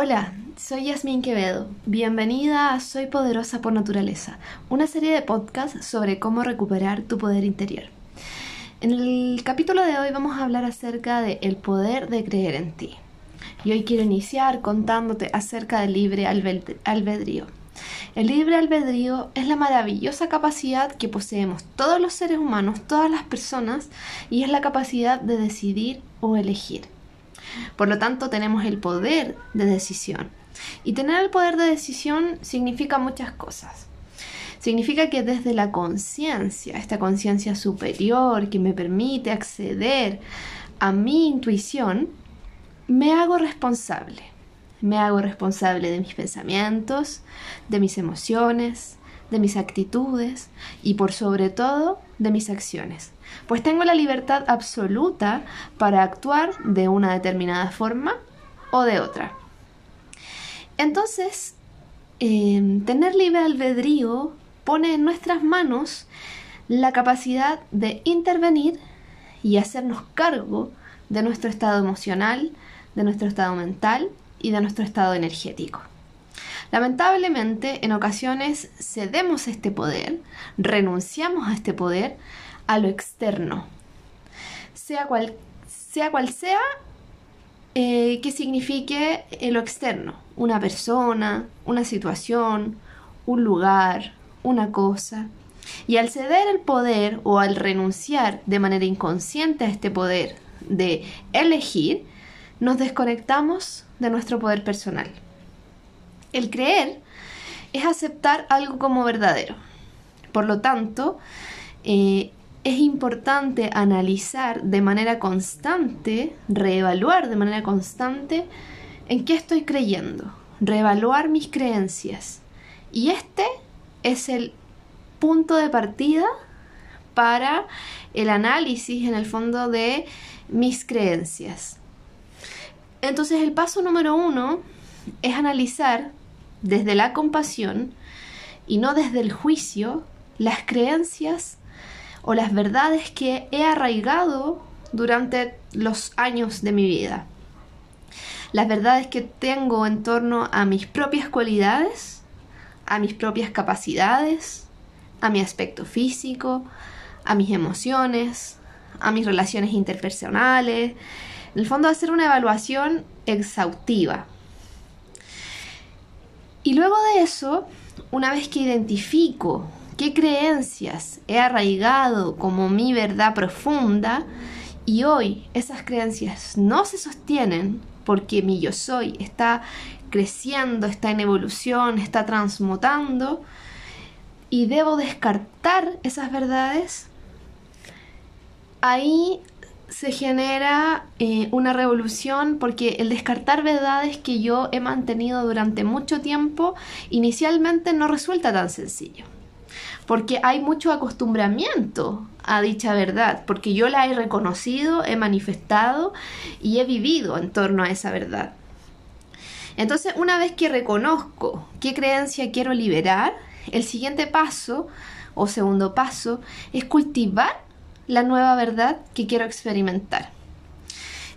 Hola, soy Yasmín Quevedo. Bienvenida a Soy Poderosa por Naturaleza, una serie de podcasts sobre cómo recuperar tu poder interior. En el capítulo de hoy vamos a hablar acerca del el poder de creer en ti. Y hoy quiero iniciar contándote acerca del libre albedrío. El libre albedrío es la maravillosa capacidad que poseemos todos los seres humanos, todas las personas, y es la capacidad de decidir o elegir. Por lo tanto, tenemos el poder de decisión. Y tener el poder de decisión significa muchas cosas. Significa que desde la conciencia, esta conciencia superior que me permite acceder a mi intuición, me hago responsable. Me hago responsable de mis pensamientos, de mis emociones, de mis actitudes y por sobre todo de mis acciones, pues tengo la libertad absoluta para actuar de una determinada forma o de otra. Entonces, em, tener libre albedrío pone en nuestras manos la capacidad de intervenir y hacernos cargo de nuestro estado emocional, de nuestro estado mental y de nuestro estado energético. Lamentablemente, en ocasiones cedemos este poder, renunciamos a este poder, a lo externo, sea cual sea, cual eh, que signifique lo externo, una persona, una situación, un lugar, una cosa. Y al ceder el poder o al renunciar de manera inconsciente a este poder de elegir, nos desconectamos de nuestro poder personal. El creer es aceptar algo como verdadero. Por lo tanto, eh, es importante analizar de manera constante, reevaluar de manera constante en qué estoy creyendo, reevaluar mis creencias. Y este es el punto de partida para el análisis en el fondo de mis creencias. Entonces el paso número uno es analizar desde la compasión y no desde el juicio las creencias o las verdades que he arraigado durante los años de mi vida. Las verdades que tengo en torno a mis propias cualidades, a mis propias capacidades, a mi aspecto físico, a mis emociones, a mis relaciones interpersonales. En el fondo, hacer una evaluación exhaustiva y luego de eso, una vez que identifico qué creencias he arraigado como mi verdad profunda, y hoy esas creencias no se sostienen porque mi yo soy está creciendo, está en evolución, está transmutando, y debo descartar esas verdades, ahí se genera eh, una revolución porque el descartar verdades que yo he mantenido durante mucho tiempo inicialmente no resulta tan sencillo. Porque hay mucho acostumbramiento a dicha verdad, porque yo la he reconocido, he manifestado y he vivido en torno a esa verdad. Entonces, una vez que reconozco qué creencia quiero liberar, el siguiente paso o segundo paso es cultivar la nueva verdad que quiero experimentar.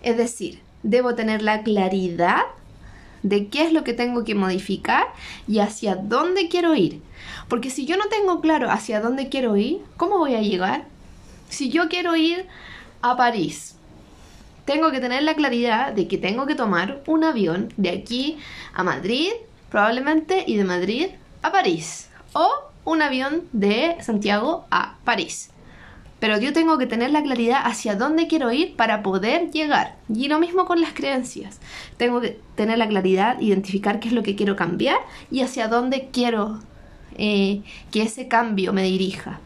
Es decir, debo tener la claridad de qué es lo que tengo que modificar y hacia dónde quiero ir. Porque si yo no tengo claro hacia dónde quiero ir, ¿cómo voy a llegar? Si yo quiero ir a París, tengo que tener la claridad de que tengo que tomar un avión de aquí a Madrid, probablemente, y de Madrid a París. O un avión de Santiago a París pero yo tengo que tener la claridad hacia dónde quiero ir para poder llegar. Y lo mismo con las creencias. Tengo que tener la claridad, identificar qué es lo que quiero cambiar y hacia dónde quiero eh, que ese cambio me dirija.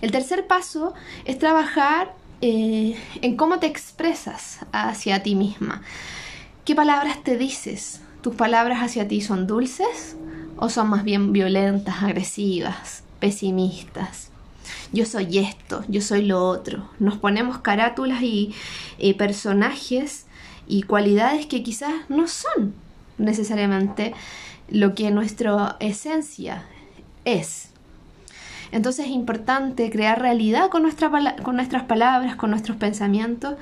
El tercer paso es trabajar eh, en cómo te expresas hacia ti misma. ¿Qué palabras te dices? ¿Tus palabras hacia ti son dulces o son más bien violentas, agresivas, pesimistas? Yo soy esto, yo soy lo otro. Nos ponemos carátulas y personajes y cualidades que quizás no son necesariamente lo que nuestra esencia es. Entonces es importante crear realidad con, con nuestras palabras, con nuestros pensamientos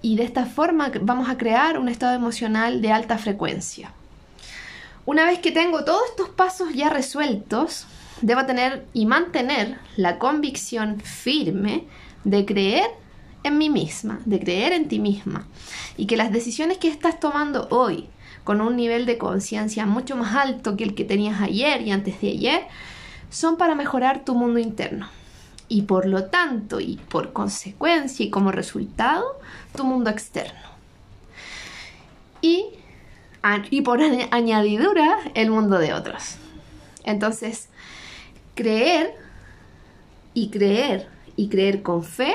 y de esta forma vamos a crear un estado emocional de alta frecuencia. Una vez que tengo todos estos pasos ya resueltos, debo tener y mantener la convicción firme de creer en mí misma, de creer en ti misma y que las decisiones que estás tomando hoy con un nivel de conciencia mucho más alto que el que tenías ayer y antes de ayer son para mejorar tu mundo interno y por lo tanto y por consecuencia y como resultado tu mundo externo. Y, y por añadidura el mundo de otros. Entonces, creer y creer y creer con fe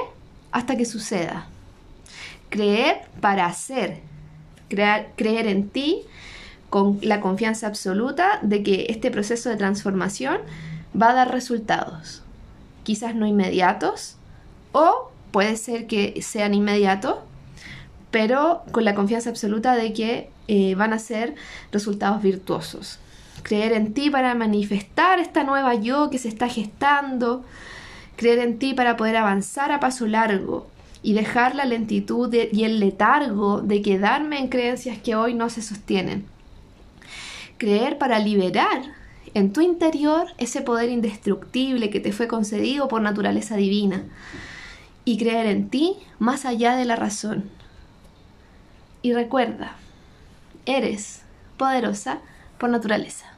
hasta que suceda. Creer para hacer. creer en ti con la confianza absoluta de que este proceso de transformación va a dar resultados quizás no inmediatos, o puede ser que sean inmediatos, pero con la confianza absoluta de que eh, van a ser resultados virtuosos. Creer en ti para manifestar esta nueva yo que se está gestando, creer en ti para poder avanzar a paso largo y dejar la lentitud y el letargo de quedarme en creencias que hoy no se sostienen. Creer para liberar en tu interior ese poder indestructible que te fue concedido por naturaleza divina y creer en ti más allá de la razón. Y recuerda, eres poderosa por naturaleza.